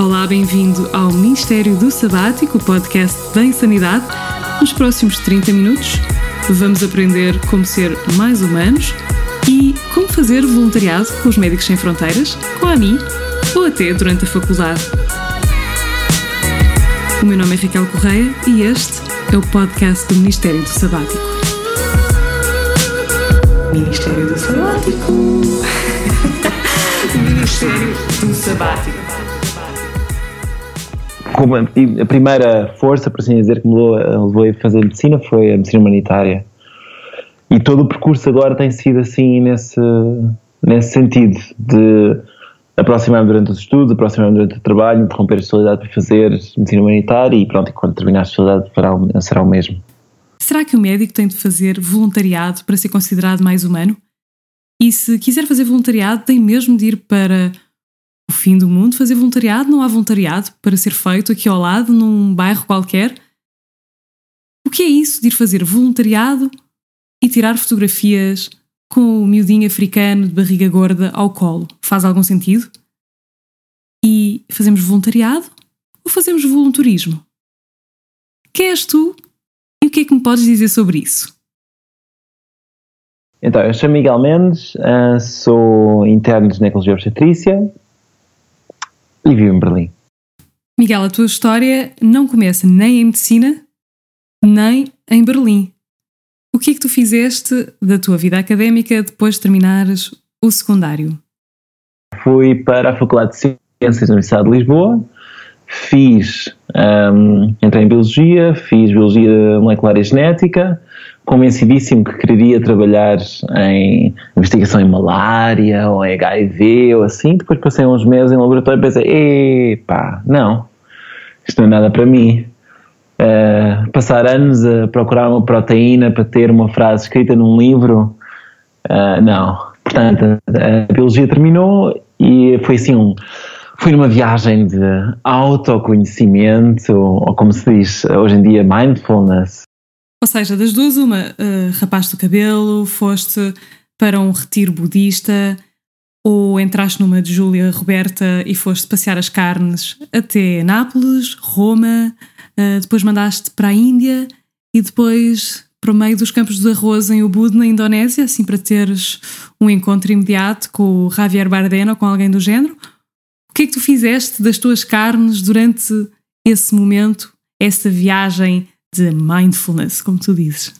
Olá, bem-vindo ao Ministério do Sabático, o podcast da Insanidade. Nos próximos 30 minutos vamos aprender como ser mais humanos e como fazer voluntariado com os Médicos Sem Fronteiras, com a AMI ou até durante a faculdade. O meu nome é Raquel Correia e este é o podcast do Ministério do Sabático. Ministério do Sabático. Ministério do Sabático. Como a, primeira força, por assim dizer, que me levou, a- levou a fazer medicina foi a medicina humanitária. E todo o percurso agora tem sido assim nesse, nesse sentido de aproximar-me durante os estudos, aproximar-me durante o trabalho, interromper a especialidade para fazer medicina humanitária e pronto, e quando terminar a o- será o mesmo. Será que o médico tem de fazer voluntariado para ser considerado mais humano? E se quiser fazer voluntariado, tem mesmo de ir para o fim do mundo fazer voluntariado? Não há voluntariado para ser feito aqui ao lado, num bairro qualquer? O que é isso de ir fazer voluntariado e tirar fotografias com o miudinho africano de barriga gorda ao colo? Faz algum sentido? E fazemos voluntariado ou fazemos volunturismo? Quem és tu e o que é que me podes dizer sobre isso? Então, eu chamo Miguel Mendes, ah, sou interno de ginecologia obstetrícia e vivo em Berlim. Miguel, a tua história não começa nem em medicina, nem em Berlim. O que é que tu fizeste da tua vida académica depois de terminares o secundário? Fui para a Faculdade de Ciências da Universidade de Lisboa, fiz, ahm, entrei em Biologia, fiz Biologia Molecular e Genética, convencidíssimo que queria trabalhar em investigação em malária ou em HIV ou assim, depois passei uns meses em laboratório e pensei, epá, não, isto não é nada para mim. Ah, passar anos a procurar uma proteína para ter uma frase escrita num livro, ah, não. Portanto, a biologia terminou e foi assim um. Fui numa viagem de autoconhecimento, ou como se diz hoje em dia, mindfulness. Ou seja, das duas, uma, uh, rapaste o cabelo, foste para um retiro budista, ou entraste numa de Júlia Roberta e foste passear as carnes até Nápoles, Roma, uh, depois mandaste para a Índia e depois para o meio dos campos de arroz em Ubud, na Indonésia, assim para teres um encontro imediato com o Javier Bardem ou com alguém do género. O que é que tu fizeste das tuas carnes durante esse momento, essa viagem de mindfulness, como tu dizes?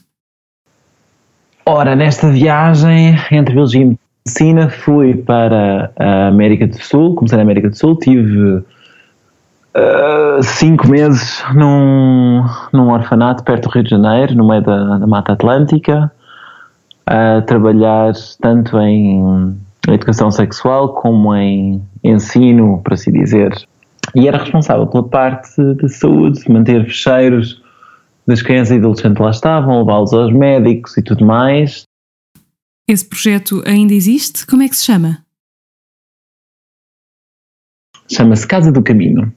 Ora, nesta viagem entre Biologia e Medicina, fui para a América do Sul, comecei na América do Sul, tive uh, cinco meses num, num orfanato perto do Rio de Janeiro, no meio da, da Mata Atlântica, a trabalhar tanto em educação sexual como em ensino, por assim dizer. E era responsável pela parte de saúde, manter fecheiros das crianças e adolescentes lá estavam, levá-los aos médicos e tudo mais. Esse projeto ainda existe? Como é que se chama? Chama-se Casa do Caminho.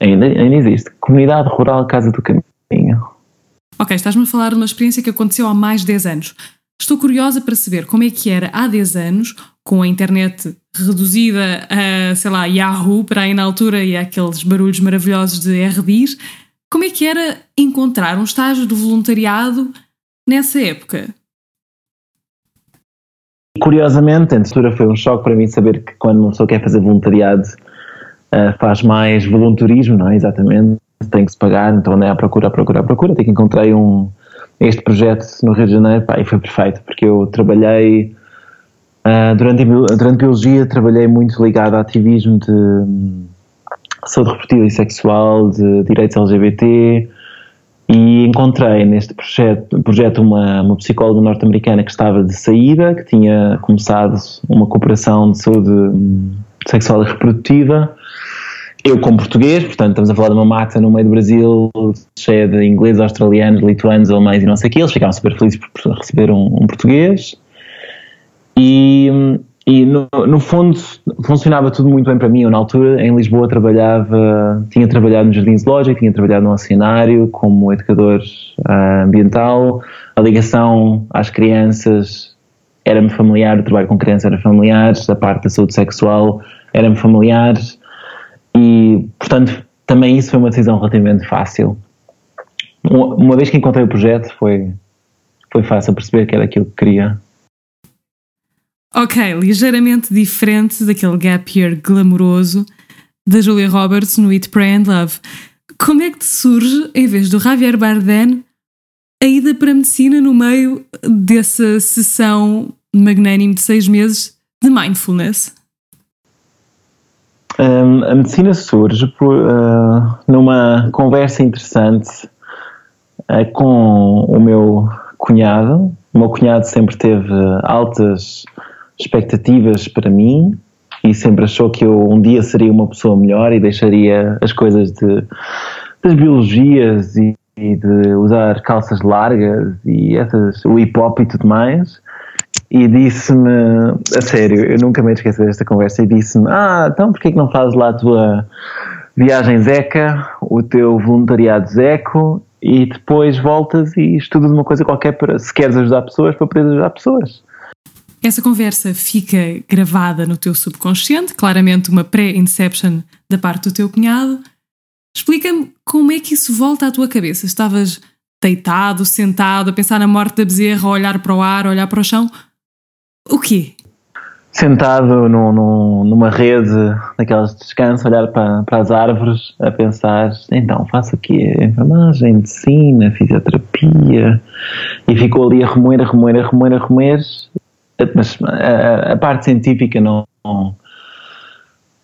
Ainda, ainda existe. Comunidade Rural Casa do Caminho. Ok, estás-me a falar de uma experiência que aconteceu há mais de 10 anos. Estou curiosa para saber como é que era há 10 anos, com a internet reduzida a, sei lá, Yahoo para aí na altura e aqueles barulhos maravilhosos de RDs, como é que era encontrar um estágio de voluntariado nessa época? Curiosamente, a altura foi um choque para mim saber que quando uma pessoa quer fazer voluntariado uh, faz mais voluntarismo, não é? Exatamente, tem que se pagar, então andei à procura, à procura, à procura, até que encontrei um, este projeto no Rio de Janeiro, pá, e foi perfeito, porque eu trabalhei uh, durante, durante a biologia, trabalhei muito ligado a ativismo de saúde reprodutiva e sexual, de direitos LGBT, e encontrei neste projeto, projeto uma, uma psicóloga norte-americana que estava de saída, que tinha começado uma cooperação de saúde hum, sexual e reprodutiva. Eu, como português, portanto, estamos a falar de uma mata no meio do Brasil, cheia de ingleses, australianos, lituanos, alemães e não sei o quê, eles ficaram super felizes por receber um, um português. E, e no, no, fundo funcionava tudo muito bem para mim. Eu, na altura, em Lisboa, trabalhava, tinha trabalhado no Jardim Zoológico, tinha trabalhado no oceanário como educador uh, ambiental. A ligação às crianças era-me familiar, o trabalho com crianças era familiar, a parte da saúde sexual era-me familiar. portanto, também isso foi uma decisão relativamente fácil. Uma vez que encontrei o projeto, foi, foi fácil perceber que era aquilo que queria. Ok, ligeiramente diferente daquele gap year glamouroso da Julia Roberts no Eat, Pray and Love. Como é que te surge, em vez do Javier Bardem, a ida para a medicina no meio dessa sessão magnânime de seis meses de mindfulness? Um, a medicina surge por, uh, numa conversa interessante uh, com o meu cunhado. O meu cunhado sempre teve altas expectativas para mim e sempre achou que eu um dia seria uma pessoa melhor e deixaria as coisas de, das biologias e, e de usar calças largas e essas, o hip hop e tudo mais. E disse-me, a sério, eu nunca me esqueci desta conversa, e disse-me: Ah, então porquê que não fazes lá a tua viagem Zeca, o teu voluntariado Zeco, e depois voltas e estudas uma coisa qualquer para, se queres ajudar pessoas, para poder ajudar pessoas. Essa conversa fica gravada no teu subconsciente, claramente uma pré-inception da parte do teu cunhado. Explica-me como é que isso volta à tua cabeça. Estavas deitado, sentado, a pensar na morte da bezerra, a olhar para o ar, a olhar para o chão. O quê? Sentado numa rede daquelas de descanso, olhar para, para as árvores, a pensar, então faço aqui enfermagem, medicina, fisioterapia, e ficou ali a remoer, a remoer, a remoer, a remoer, mas a, a parte científica não,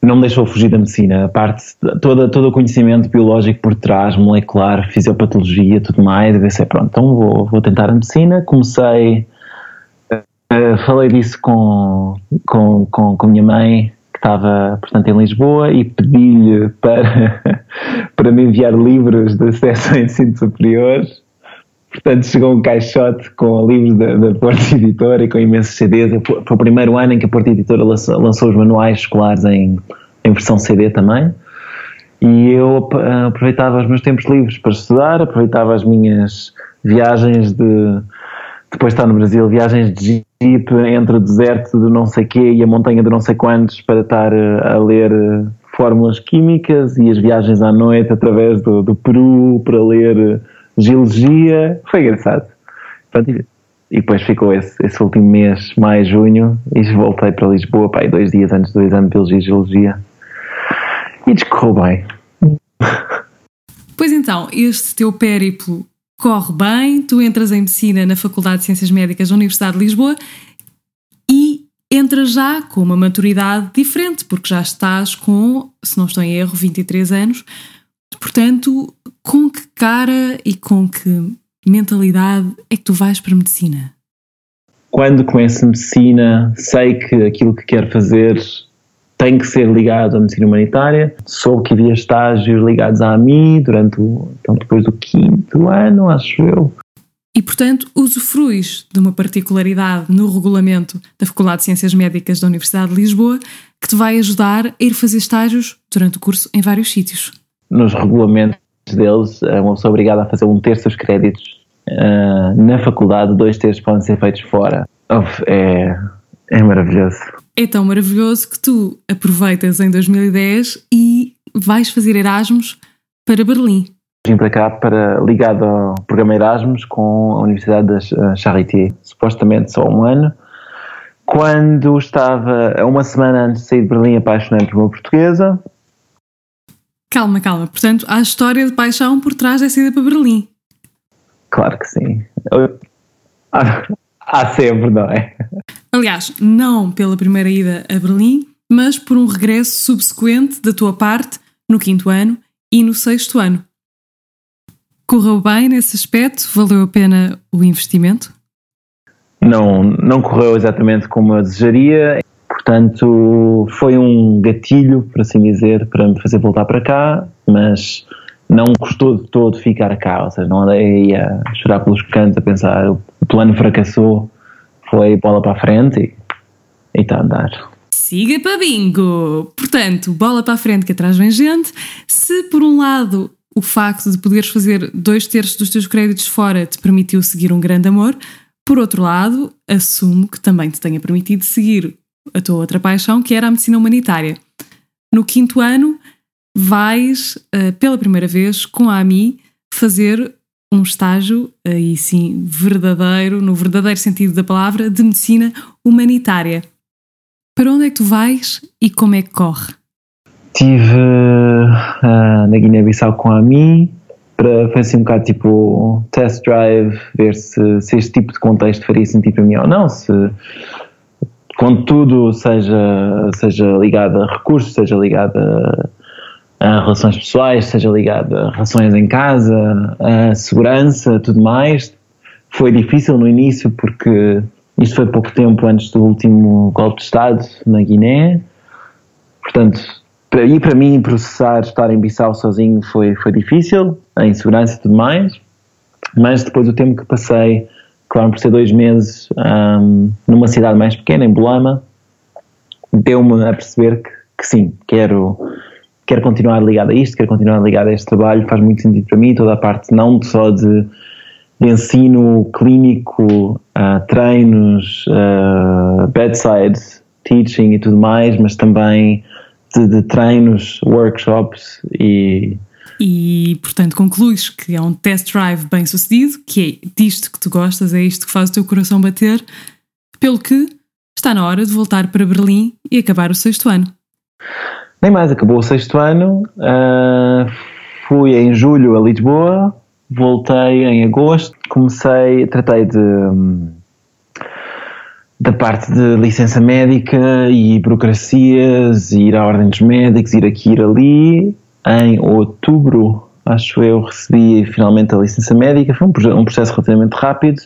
não me deixou fugir da medicina. A parte, toda, todo o conhecimento biológico por trás, molecular, fisiopatologia, tudo mais, deve ser pronto, então vou, vou tentar a medicina. Comecei, uh, falei disso com, com, com, com minha mãe, que estava, portanto, em Lisboa, e pedi-lhe para, para me enviar livros de acesso ao ensino superior Portanto, chegou um caixote com livros da, da Porta Editora e com imensos CDs. Foi o primeiro ano em que a Porta Editora lançou, lançou os manuais escolares em, em versão CD também. E eu aproveitava os meus tempos livres para estudar, aproveitava as minhas viagens de. Depois de estar no Brasil, viagens de jeep entre o deserto do não sei quê e a montanha de não sei quantos para estar eh, a ler eh, fórmulas químicas e as viagens à noite através do, do Peru para ler geologia, foi engraçado. Pronto, e depois ficou esse, esse último mês, maio, junho, e voltei para Lisboa, pá, dois dias antes do exame de Biologia e Geologia. E descorreu bem. Pois então, este teu périplo corre bem, tu entras em Medicina na Faculdade de Ciências Médicas da Universidade de Lisboa e entras já com uma maturidade diferente, porque já estás com, se não estou em erro, 23 anos. Portanto, com que cara e com que mentalidade é que tu vais para a medicina? Quando começo medicina, sei que aquilo que quero fazer tem que ser ligado à medicina humanitária. Soube que havia estágios ligados à AMI durante o, então depois do quinto ano, acho eu. E, portanto, usufruis de uma particularidade no regulamento da Faculdade de Ciências Médicas da Universidade de Lisboa que te vai ajudar a ir fazer estágios durante o curso em vários sítios. Nos regulamentos deles, é uma pessoa obrigada a fazer um terço dos créditos uh, na faculdade, dois terços podem ser feitos fora. Uf, é, é maravilhoso. É tão maravilhoso que tu aproveitas em 2010 e vais fazer Erasmus para Berlim. Vim para cá para, ligado ao programa Erasmus com a Universidade da Charité, supostamente só um ano. Quando estava, uma semana antes de sair de Berlim, apaixonei por uma portuguesa, Calma, calma. Portanto, há história de paixão por trás da saída para Berlim. Claro que sim. Há sempre, não é? Aliás, não pela primeira ida a Berlim, mas por um regresso subsequente da tua parte no quinto ano e no sexto ano. Correu bem nesse aspecto? Valeu a pena o investimento? Não, não correu exatamente como eu desejaria. Portanto, foi um gatilho, por assim dizer, para me fazer voltar para cá, mas não custou de todo ficar cá, ou seja, não andei a chorar pelos cantos a pensar o plano fracassou, foi bola para a frente e está a andar. Siga para bingo! Portanto, bola para a frente que atrás vem gente. Se por um lado o facto de poderes fazer dois terços dos teus créditos fora te permitiu seguir um grande amor, por outro lado, assumo que também te tenha permitido seguir a tua outra paixão, que era a medicina humanitária. No quinto ano, vais, uh, pela primeira vez, com a AMI, fazer um estágio, aí sim, verdadeiro, no verdadeiro sentido da palavra, de medicina humanitária. Para onde é que tu vais e como é que corre? Estive uh, na Guiné-Bissau com a AMI, para fazer assim um bocado tipo test drive, ver se, se este tipo de contexto faria sentido para mim ou não, se contudo seja, seja ligado a recursos, seja ligado a a relações pessoais, seja ligado a relações em casa, a segurança, tudo mais. Foi difícil no início porque isto foi pouco tempo antes do último golpe de Estado na Guiné. Portanto, para, e para mim processar estar em Bissau sozinho foi, foi difícil, a insegurança e tudo mais. Mas depois do tempo que passei, claro, por ser dois meses um, numa cidade mais pequena, em Bolama, deu-me a perceber que, que sim, quero quero continuar ligado a isto, quero continuar ligado a este trabalho, faz muito sentido para mim, toda a parte não só de, de ensino clínico, uh, treinos, uh, bedside teaching e tudo mais, mas também de, de treinos, workshops e e, portanto, concluis que é um test drive bem sucedido, que é disto que tu gostas, é isto que faz o teu coração bater, pelo que está na hora de voltar para Berlim e acabar o sexto ano. Nem mais, acabou o sexto ano, uh, fui em julho a Lisboa, voltei em agosto, comecei, tratei de da parte de licença médica e burocracias, ir à ordem dos médicos, ir aqui, ir ali. Em outubro, acho eu, recebi finalmente a licença médica. Foi um, um processo relativamente rápido.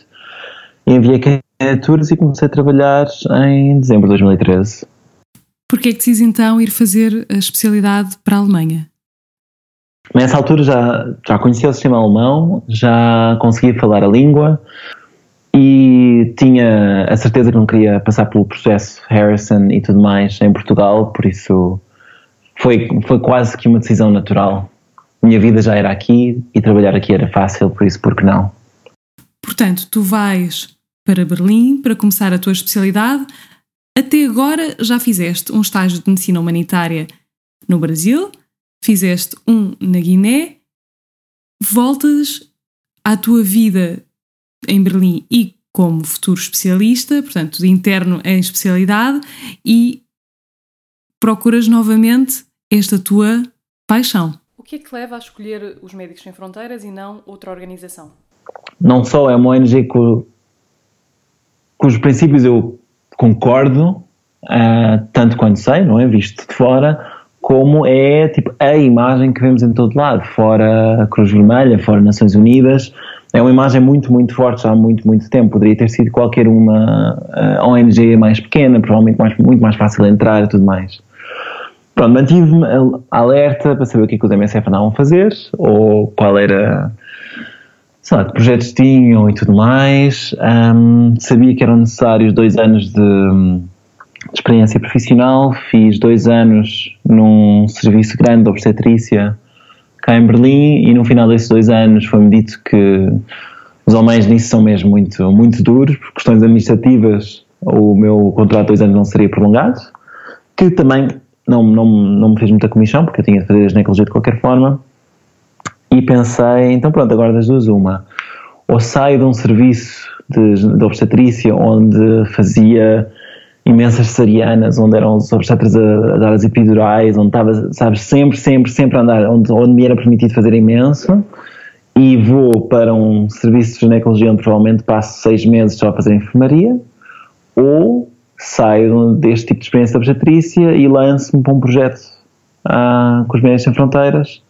Enviei candidaturas e comecei a trabalhar em dezembro de 2013. Porquê é que decidi então ir fazer a especialidade para a Alemanha? Nessa altura já, já conhecia o sistema alemão, já conseguia falar a língua e tinha a certeza que não queria passar pelo processo Harrison e tudo mais em Portugal, por isso foi, foi quase que uma decisão natural. Minha vida já era aqui e trabalhar aqui era fácil, por isso, por que não? Portanto, tu vais para Berlim para começar a tua especialidade, até agora já fizeste um estágio de medicina humanitária no Brasil, fizeste um na Guiné, voltas à tua vida em Berlim e como futuro especialista, portanto, de interno em especialidade, e procuras novamente esta tua paixão. O que é que te leva a escolher os Médicos Sem Fronteiras e não outra organização? Não só é uma ONG cujos princípios eu concordo, uh, tanto quanto sei, não é? Visto de fora, como é tipo a imagem que vemos em todo lado, fora a Cruz Vermelha, fora Nações Unidas. É uma imagem muito, muito forte já há muito, muito tempo. Poderia ter sido qualquer uma uh, ah, ONG mais pequena, provavelmente mais, muito mais fácil de entrar e tudo mais. Pronto, mantive-me alerta para saber o que, é que os MSF andavam a fazer, ou qual era sei lá, que projetos tinham e tudo mais. Um, sabia que eram necessários dois anos de, de, experiência profissional. Fiz dois anos num serviço grande de obstetrícia cá em Berlim e no final desses dois anos foi-me dito que os alemães nisso são mesmo muito, muito duros, por questões administrativas o meu contrato de dois anos não seria prolongado, que também não, não, não me fez muita comissão, porque eu tinha de fazer a ginecologia de qualquer forma e pensei, então pronto, agora das duas uma. Ou saio de um serviço de, de obstetrícia onde fazia imensas cesarianas, onde eram os obstetras a, a, dar as epidurais, onde estava, sabes, sempre, sempre, sempre a andar, onde, onde me era permitido fazer imenso, e vou para um serviço de ginecologia onde provavelmente passo seis meses só a fazer enfermaria, ou saio deste tipo de experiência de obstetrícia e lanço-me para um projeto ah, com os Médicos Sem Fronteiras,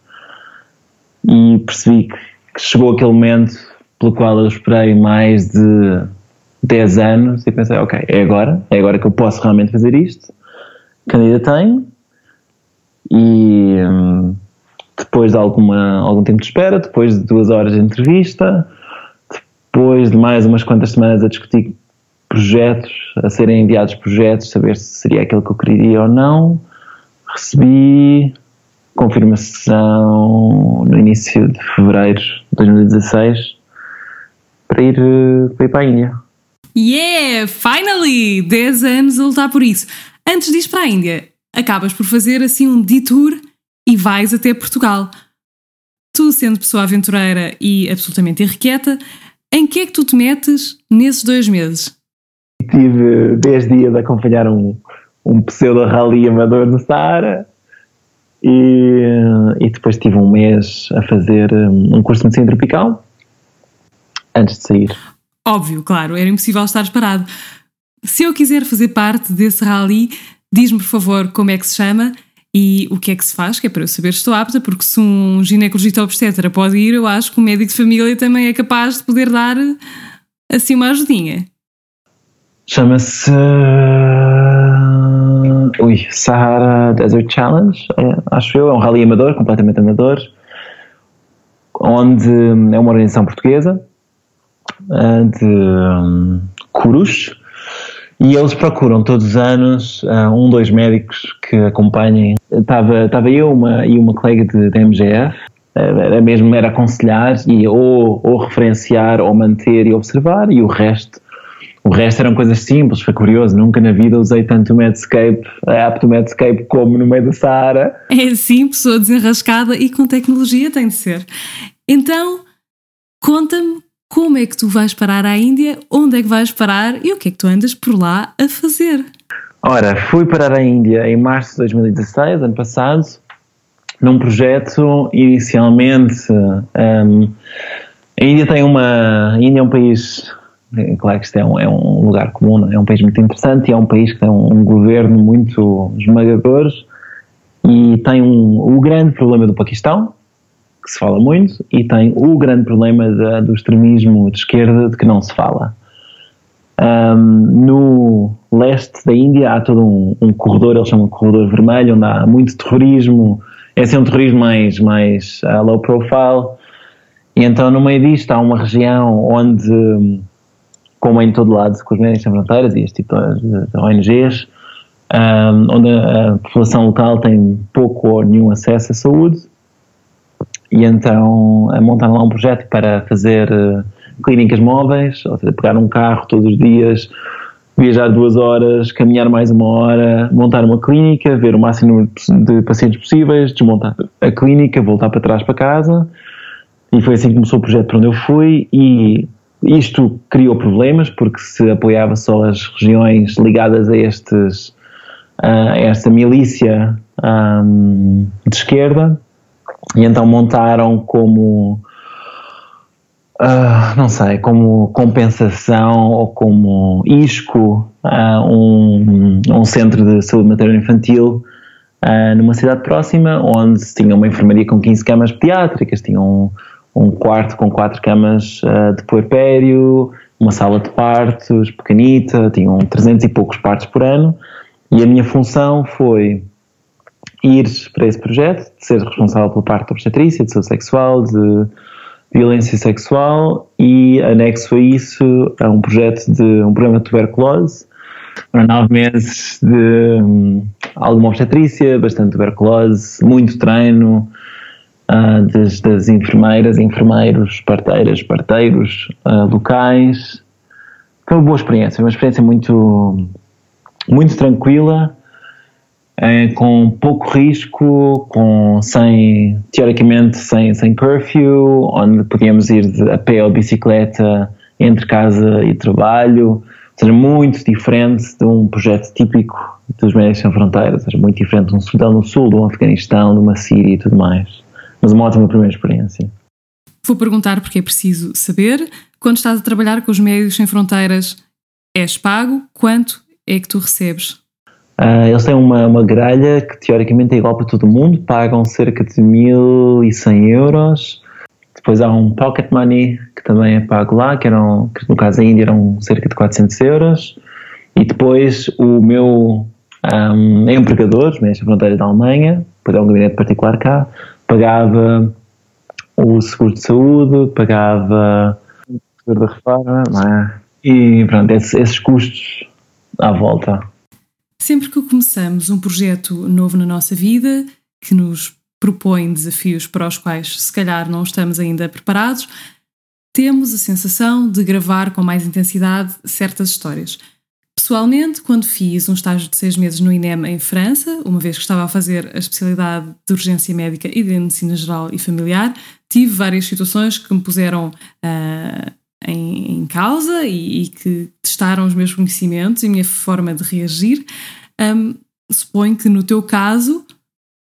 e percebi que, que chegou aquele momento pelo qual eu esperei mais de 10 anos e pensei, ok, é agora, é agora que eu posso realmente fazer isto. Candidatei e hum, depois de alguma, algum tempo de espera, depois de duas horas de entrevista, depois de mais umas quantas semanas a discutir projetos, a serem enviados projetos, saber se seria aquele que eu queria ou não, recebi confirmação no início de fevereiro de 2016 para ir, para ir para a Índia. Yeah! Finally! 10 anos a lutar por isso. Antes de ir para a Índia, acabas por fazer assim um detour e vais até Portugal. Tu, sendo pessoa aventureira e absolutamente irrequieta, em que é que tu te metes nesses dois meses? Tive 10 dias a acompanhar um, um pseudo-rally amador no Saara e, e depois tive um mês a fazer um, curso de medicina tropical antes de sair. Óbvio, claro, era impossível estar parado. Se eu quiser fazer parte desse rally, diz-me por favor como é que se chama e o que é que se faz, que é para eu saber se estou apta, porque se um ginecologista obstetra pode ir, eu acho que o médico de família também é capaz de poder dar assim uma ajudinha. Chama-se. Ui, Sahara Desert Challenge, é, acho eu, é um rally amador, completamente amador, onde é uma organização portuguesa de um, Curus e eles procuram todos os anos uh, um, dois médicos que acompanhem. Estava, estava eu uma, e uma colega de, de MGF, era mesmo era aconselhar e ou, ou referenciar ou manter e observar e o resto o resto eram coisas simples, foi curioso, nunca na vida usei tanto o Medscape, a app do Medscape como no meio da Saara. É assim, pessoa desenrascada e com tecnologia tem de ser. Então, conta-me como é que tu vais parar à Índia, onde é que vais parar e o que é que tu andas por lá a fazer? Ora, fui parar à Índia em março de 2016, ano passado, num projeto inicialmente. Um, a Índia tem uma. A Índia é um país. É claro que isto é um, é um lugar comum, é? é um país muito interessante e é um país que tem um, um governo muito esmagador e tem um, o grande problema do Paquistão, que se fala muito, e tem o grande problema da, do extremismo de esquerda de que não se fala. Um, no leste da Índia há todo um, um, corredor, eles chamam de corredor vermelho, onde há muito terrorismo, esse é um terrorismo mais, mais uh, low profile, e então no meio disto há uma região onde, como em todo lado, com os Médicos Sem Fronteiras e este tipo de ONGs, um, onde a população local tem pouco ou nenhum acesso à saúde, e então montaram lá um projeto para fazer uh, clínicas móveis, ou seja, pegar um carro todos os dias, viajar duas horas, caminhar mais uma hora, montar uma clínica, ver o máximo de pacientes possíveis, desmontar a clínica, voltar para trás para casa. E foi assim que começou o projeto para onde eu fui e isto criou problemas porque se apoiava só as regiões ligadas a estes a esta milícia um, de esquerda e então montaram como uh, não sei, como compensação ou como isco uh, um, um centro de saúde materno-infantil uh, numa cidade próxima, onde se tinha uma enfermaria com 15 camas pediátricas, tinha um, um quarto com quatro camas de puerpério, uma sala de partos pequenita, tinham 300 e poucos partos por ano, e a minha função foi ir para esse projeto, de ser responsável pela parte da obstetrícia, de saúde sexual, de violência sexual e anexo a isso a um projeto de um programa de tuberculose. Para nove meses de um, alguma obstetrícia, bastante tuberculose, muito treino uh, das, das, enfermeiras, enfermeiros, parteiras, parteiros uh, locais. Foi uma boa experiência, uma experiência muito, muito tranquila é, com pouco risco, com sem, teoricamente sem, sem curfew, onde podíamos ir a pé ou bicicleta entre casa e trabalho, ou seja, muito diferente de um projeto típico dos Médicos Sem Fronteiras, ou seja, muito diferente de um Sudão do Sul, de um Afeganistão, de uma Síria e tudo mais. Mas uma ótima primeira experiência. Vou perguntar porque é preciso saber. Quando estás a trabalhar com os Médicos Sem Fronteiras, és pago? Quanto é que tu recebes? Uh, eles têm uma, uma grelha que teoricamente é igual para todo mundo, pagam cerca de 1100 euros. Depois há um pocket money que também é pago lá, que, eram, que no caso ainda eram cerca de 400 euros. E depois o meu um, empregador, Mestre Fronteira da Alemanha, depois é um gabinete particular cá, pagava o seguro de saúde, pagava o seguro da reforma, é? e pronto, esses, esses custos à volta. Sempre que começamos um projeto novo na nossa vida, que nos propõe desafios para os quais se calhar não estamos ainda preparados, temos a sensação de gravar com mais intensidade certas histórias. Pessoalmente, quando fiz um estágio de seis meses no INEM em França, uma vez que estava a fazer a especialidade de urgência médica e de medicina geral e familiar, tive várias situações que me puseram uh, em, em, causa e, e, que testaram os meus conhecimentos e a minha forma de reagir. Um, suponho que no teu caso,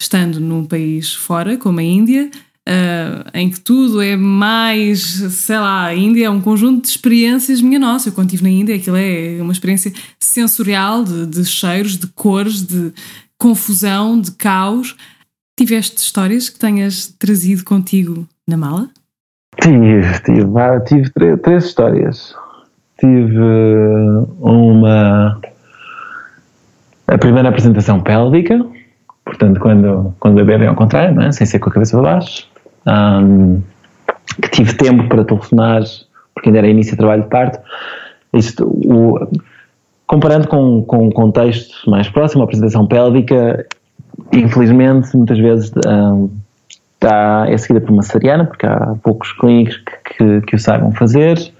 estando num país fora, como a Índia, Uh, em que tudo é mais, sei lá, a Índia é um conjunto de experiências minha nossa. Eu quando estive na Índia, aquilo é uma experiência sensorial de, de cheiros, de cores, de confusão, de caos. Tiveste histórias que tenhas trazido contigo na mala? Tive, tive, tive três, três histórias. Tive uma. A primeira apresentação pélvica, portanto, quando, quando o bebê vem ao contrário, não é? sem ser com a cabeça para baixo um, que tive tempo para telefonar, porque ainda era início de trabalho de parto. Isto, o, comparando com, com um contexto mais próximo, a apresentação pélvica, infelizmente, muitas vezes um, está, é seguida por uma cesariana, porque há poucos clínicos que, que, que, o saibam fazer.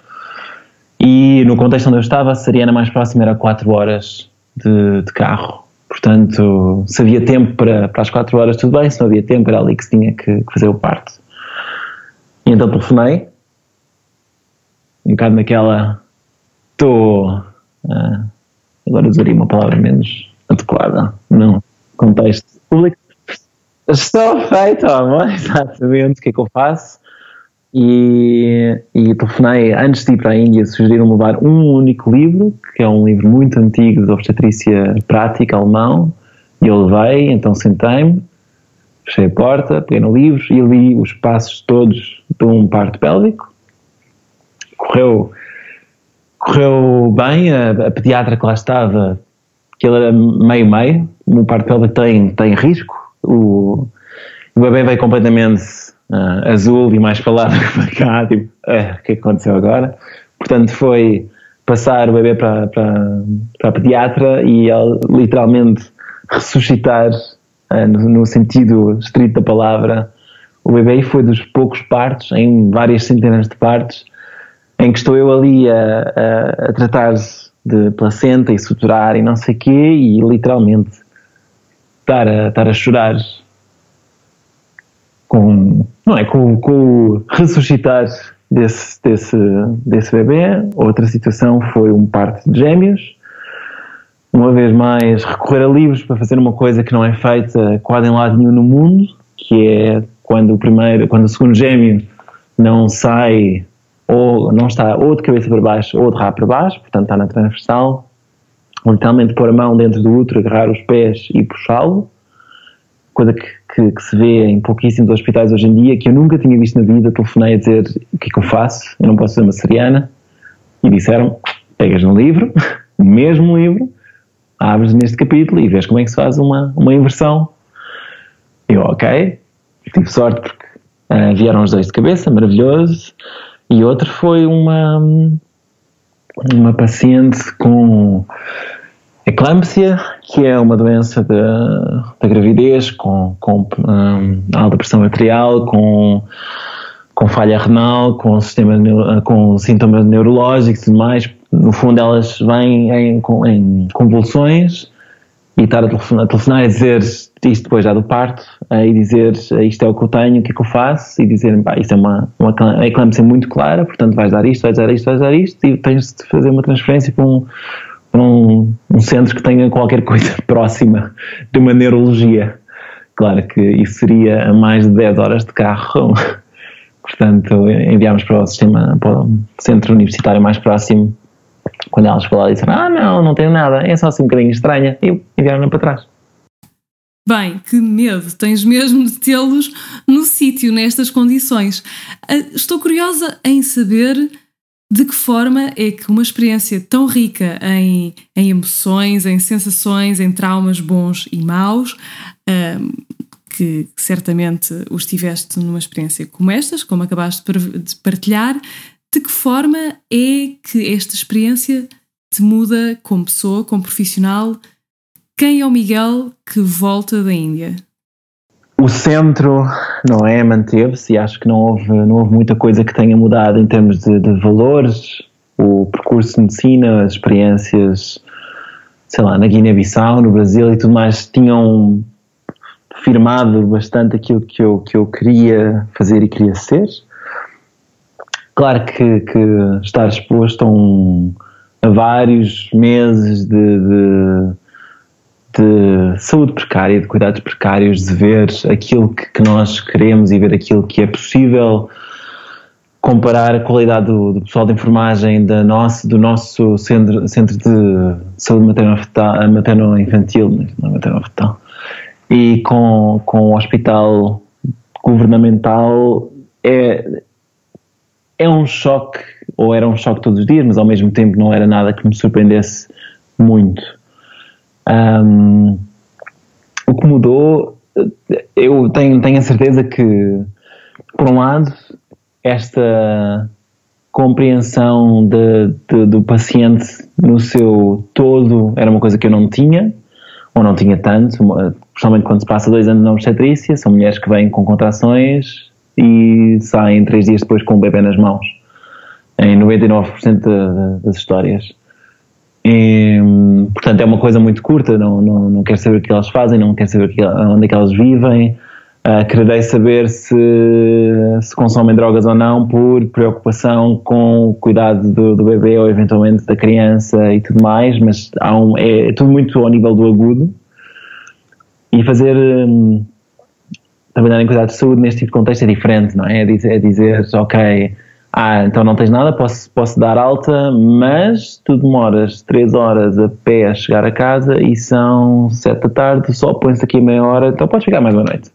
E no contexto onde eu estava, a cesariana mais próxima era 4 horas de, de carro. Portanto, se havia tempo para, para as 4 horas, tudo bem, se não havia tempo, era ali que se tinha que, que fazer o parto. E então telefonei, um bocado naquela. Estou. Uh, agora usaria uma palavra menos adequada, não contexto público. Estou feito, amor, exatamente o que é que eu faço. E, e telefonei antes de ir para a Índia, sugeriram-me levar um único livro, que é um livro muito antigo de obstetrícia prática alemão, e eu levei, então sentei-me, fechei a porta, peguei no livro e li os passos todos de um parto pélvico. Correu, correu bem, a, a pediatra que lá estava, que ele era meio-meio, no parto pélvico tem, tem risco, o, o bebê veio completamente uh, azul e mais falado para cá, tipo, uh, o que aconteceu agora? Portanto, foi passar o bebê para, para, para a pediatra e ele literalmente ressuscitar, uh, no, no, sentido estrito da palavra, o bebê foi dos poucos partos, em várias centenas de partos, em que estou eu ali a, a, a tratar de placenta e suturar e não sei o quê, e literalmente estar a, estar a chorar com, não é, com, com o ressuscitar desse, desse, desse bebê. Outra situação foi um parto de gêmeos. Uma vez mais, recorrer a livros para fazer uma coisa que não é feita quase em lado nenhum no mundo, que é quando o primeiro, quando o segundo gêmeo não sai ou não está ou de cabeça para baixo ou de rabo para baixo, portanto está na transversal, literalmente pôr a mão dentro do útero, agarrar os pés e puxá-lo coisa que, que, que, se vê em pouquíssimos hospitais hoje em dia, que eu nunca tinha visto na vida, telefonei a dizer o que é que eu faço, eu não posso ser uma seriana, e disseram, pegas um livro, o mesmo livro, abres neste capítulo e vês como é que se faz uma, uma inversão. Eu, ok, tive sorte porque uh, vieram os dois de cabeça, maravilhoso, e outro foi uma, uma paciente com eclâmpsia, que é uma doença da, gravidez com, com um, alta pressão arterial, com, com falha renal, com, sistema, com sintomas neurológicos e demais. No fundo, elas vêm em, em convulsões e estar a telefonar, a telefonar e dizer isto depois já do parto e dizer isto é o que eu tenho, o que é que eu faço e dizer pá, isto é uma, uma eclâmpsia muito clara, portanto vais dar isto, vais dar isto, vais dar isto e tens de fazer uma transferência para um um, um centro que tenha qualquer coisa próxima de uma neurologia. Claro que isso seria a mais de 10 horas de carro. Portanto, enviámos para o sistema, para o centro universitário mais próximo. Quando elas falaram, disseram: Ah, não, não tenho nada, é só assim um bocadinho estranha. E enviaram-na para trás. Bem, que medo, tens mesmo de tê-los no sítio, nestas condições. Ah, estou curiosa em saber de que forma é que uma experiência tão rica em, em emoções, em sensações, em traumas bons e maus, um, que certamente os tiveste numa experiência como estas, como acabaste de partilhar, de que forma é que esta experiência te muda como pessoa, como profissional? Quem é o Miguel que volta da Índia? O centro não é manteve-se e acho que não houve, não houve muita coisa que tenha mudado em termos de, de valores, o percurso de medicina, as experiências sei lá, na Guiné-Bissau, no Brasil e tudo mais, tinham firmado bastante aquilo que eu, que eu queria fazer e queria ser. Claro que, que estar exposto a, um, a vários meses de, de, de, saúde precária, de cuidados precários, de ver aquilo que, que nós queremos e ver aquilo que é possível comparar a qualidade do, do, pessoal de enfermagem da nosso, do nosso centro, centro de saúde materno-infantil, não materno-fetal, e com, com o hospital governamental é, é um choque, ou era um choque todos os dias, mas ao mesmo tempo não era nada que me surpreendesse muito. Um, o que mudou, eu tenho, tenho a certeza que, por um lado, esta compreensão de, de, do paciente no seu todo era uma coisa que eu não tinha, ou não tinha tanto, principalmente quando se passa dois anos na obstetrícia, são mulheres que vêm com contrações e saem três dias depois com o bebê nas mãos, em 99% de, das histórias. E, portanto, é uma coisa muito curta, não, não, não quero saber o que elas fazem, não quero saber onde é que elas vivem, Uh, quererei saber se, se consomem drogas ou não por preocupação com o cuidado do, do bebê ou eventualmente da criança e tudo mais, mas um, é, é tudo muito ao nível do agudo. E fazer. Um, trabalhar em cuidado de saúde neste tipo de contexto é diferente, não é? É dizer, é dizer ok, ah, então não tens nada, posso, posso dar alta, mas tu demoras 3 horas a pé a chegar a casa e são 7 da tarde, só pões aqui meia hora, então podes ficar mais uma noite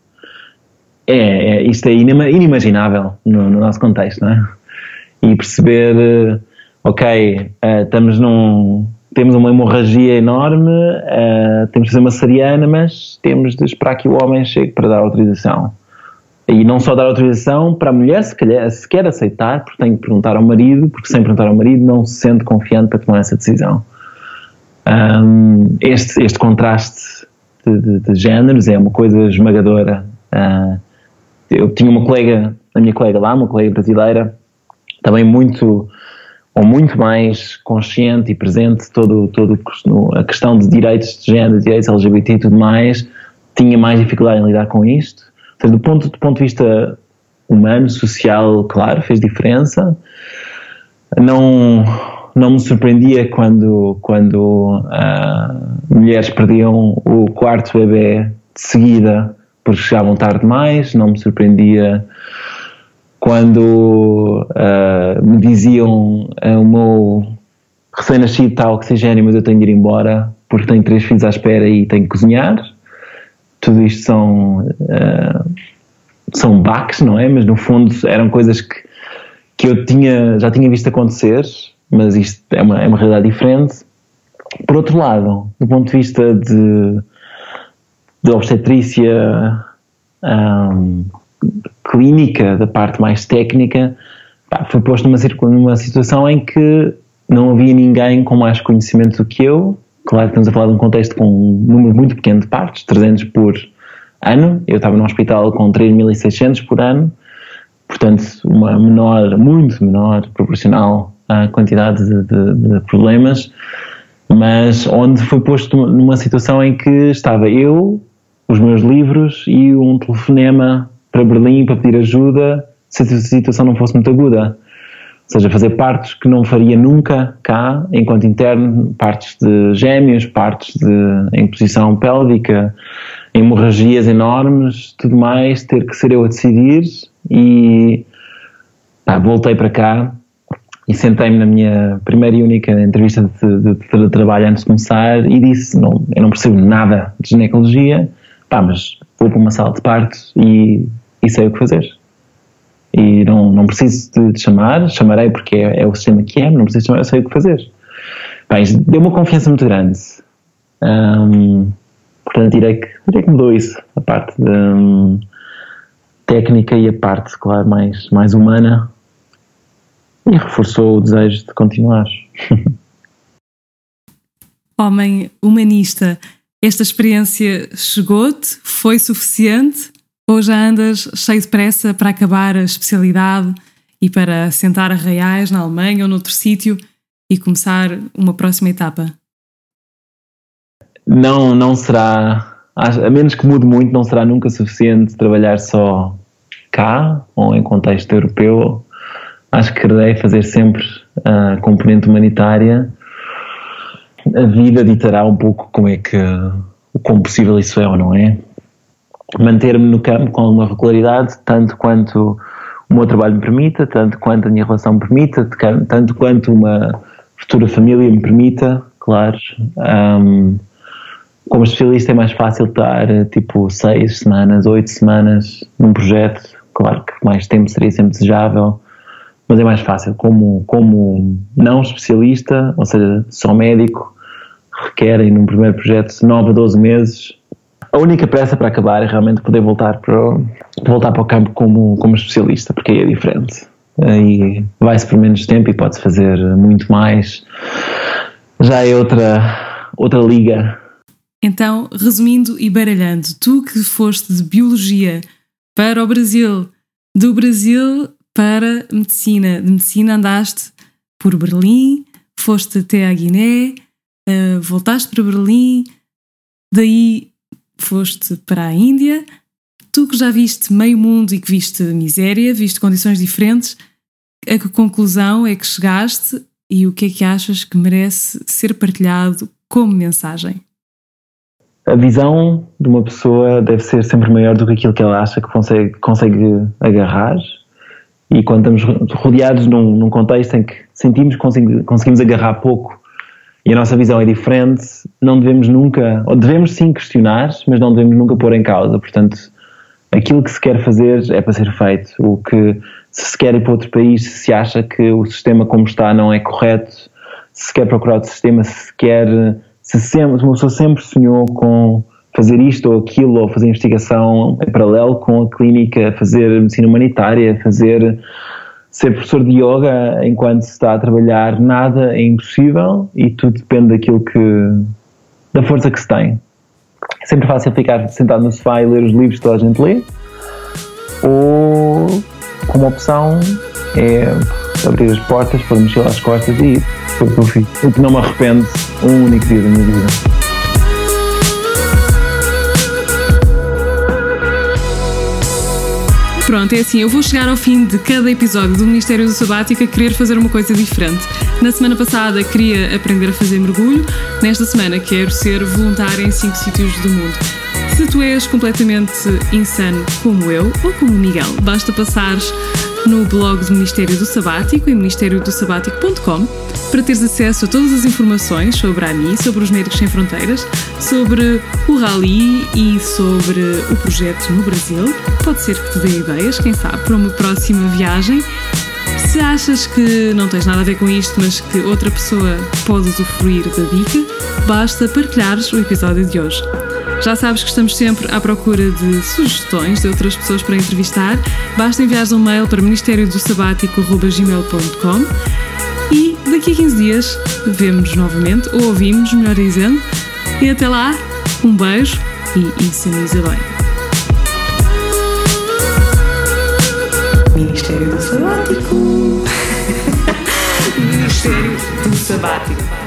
é, é isto é inimaginável no, no, nosso contexto, não é? E perceber, eh, ok, uh, estamos num, temos uma hemorragia enorme, uh, temos de fazer uma cesariana, mas temos de esperar que o homem chegue para dar autorização. E não só dar autorização para a mulher, se, calhar, se quer aceitar, porque tem que perguntar ao marido, porque sem perguntar ao marido não se sente confiante para tomar essa decisão. Um, este, este contraste de, de, de, géneros é uma coisa esmagadora. Uh, eu tinha uma colega, a minha colega lá, uma colega brasileira, também muito ou muito mais consciente e presente todo, todo a questão de direitos de género, direitos LGBT e tudo mais, tinha mais dificuldade em lidar com isto. Do, ponto, do ponto de vista humano, social, claro, fez diferença. Não, não me surpreendia quando, quando uh, mulheres perdiam o quarto bebê de seguida porque chegavam tarde demais, não me surpreendia quando uh, me diziam uh, o meu recém-nascido está oxigênio, mas eu tenho de ir embora porque tenho três filhos à espera e tenho que cozinhar. Tudo isto são, uh, são baques, não é? Mas no fundo eram coisas que, que eu tinha, já tinha visto acontecer, mas isto é uma, é uma realidade diferente. Por outro lado, do ponto de vista de de obstetrícia um, clínica, da parte mais técnica, pá, foi posto numa, numa situação em que não havia ninguém com mais conhecimento do que eu. Claro que estamos a falar de um contexto com um número muito pequeno de partos, 300 por ano. Eu estava num hospital com 3.600 por ano, portanto, uma menor, muito menor, proporcional à quantidade de, de, de problemas, mas onde foi posto numa situação em que estava eu, os meus livros e um telefonema para Berlim para pedir ajuda se a situação não fosse muito aguda. Seja, fazer partes que não faria nunca cá, enquanto interno, partes de gêmeos, partes de, em posição pélvica, hemorragias enormes, tudo mais, ter que ser eu a decidir e pá, voltei para cá e sentei-me na minha primeira e única entrevista de, de, de, trabalho antes de começar e disse, não, eu não percebo nada de ginecologia, pá, mas vou para uma sala de parto e, e sei o que fazer. E não, não preciso de, de chamar, chamarei porque é, é, o sistema que é, não preciso chamar, eu sei o que fazer. Pá, deu uma confiança muito grande. Um, portanto, direi que, direi que mudou isso, a parte de, um, técnica e a parte, claro, mais, mais humana. E reforçou o desejo de continuar. Homem humanista esta experiência chegou-te? Foi suficiente? Ou já andas cheio de pressa para acabar a especialidade e para sentar arraiais na Alemanha ou noutro sítio e começar uma próxima etapa? não, não será, a menos que mude muito, não será nunca suficiente trabalhar só cá ou em contexto europeu. Acho que quererei fazer sempre a componente humanitária. A vida ditará um pouco como é que, o quão possível isso é ou não é. Manter-me no campo com alguma regularidade, tanto quanto o meu trabalho me permita, tanto quanto a minha relação me permita, tanto quanto uma futura família me permita, claro. Um, como especialista é mais fácil estar tipo seis semanas, oito semanas num projeto. Claro que mais tempo seria sempre desejável, mas é mais fácil. Como, como não especialista, ou seja, só médico, requerem num primeiro projeto 9 a 12 meses. A única pressa para acabar é realmente poder voltar para, voltar para o campo como, como especialista, porque aí é diferente. Aí vai-se por menos tempo e pode-se fazer muito mais. Já é outra, outra liga então, resumindo e baralhando, tu que foste de biologia para o Brasil, do Brasil para medicina, de medicina andaste por Berlim, foste até a Guiné, uh, voltaste para Berlim, daí foste para a Índia. Tu que já viste meio mundo e que viste miséria, viste condições diferentes, a que conclusão é que chegaste e o que é que achas que merece ser partilhado como mensagem? a visão de uma pessoa deve ser sempre maior do que aquilo que ela acha que consegue, consegue agarrar. E quando estamos rodeados num, num contexto em que sentimos que conseguimos, conseguimos agarrar pouco e a nossa visão é diferente, não devemos nunca, ou devemos sim questionar, mas não devemos nunca pôr em causa. Portanto, aquilo que se quer fazer é para ser feito. O que se quer ir para outro país, se se acha que o sistema como está não é correto, se quer procurar outro sistema, se se quer se sempre, uma pessoa sempre sonhou com fazer isto ou aquilo, ou fazer investigação em paralelo com a clínica, fazer medicina humanitária, fazer ser professor de yoga enquanto se está a trabalhar, nada é impossível e tudo depende daquilo que da força que se tem. É sempre fácil ficar sentado no sofá e ler os livros que toda a gente lê, ou como opção é abrir as portas, pôr mochila às costas e ir. O que não me arrependo um único dia da minha vida. Pronto, é assim, eu vou chegar ao fim de cada episódio do Ministério do Sabático a querer fazer uma coisa diferente. Na semana passada queria aprender a fazer mergulho, nesta semana quero ser voluntária em cinco sítios do mundo. Se tu és completamente insano como eu ou como o Miguel, basta passares no blog do Ministério do Sabático em ministériodosabático.com para teres acesso a todas as informações sobre a AMI, sobre os Médicos Sem Fronteiras, sobre o Rally e sobre o projeto no Brasil. Pode ser que te dê ideias, quem sabe, para uma próxima viagem. Se achas que não tens nada a ver com isto, mas que outra pessoa pode usufruir da dica, basta partilhares o episódio de hoje. Já sabes que estamos sempre à procura de sugestões de outras pessoas para entrevistar. Basta enviar um mail para ministériodosabático.gmail.com e daqui a 15 dias vemos novamente, ou ouvimos, melhor dizendo. E até lá, um beijo e insaniza bem. Ministério do Sabático. Ministério do Sabático.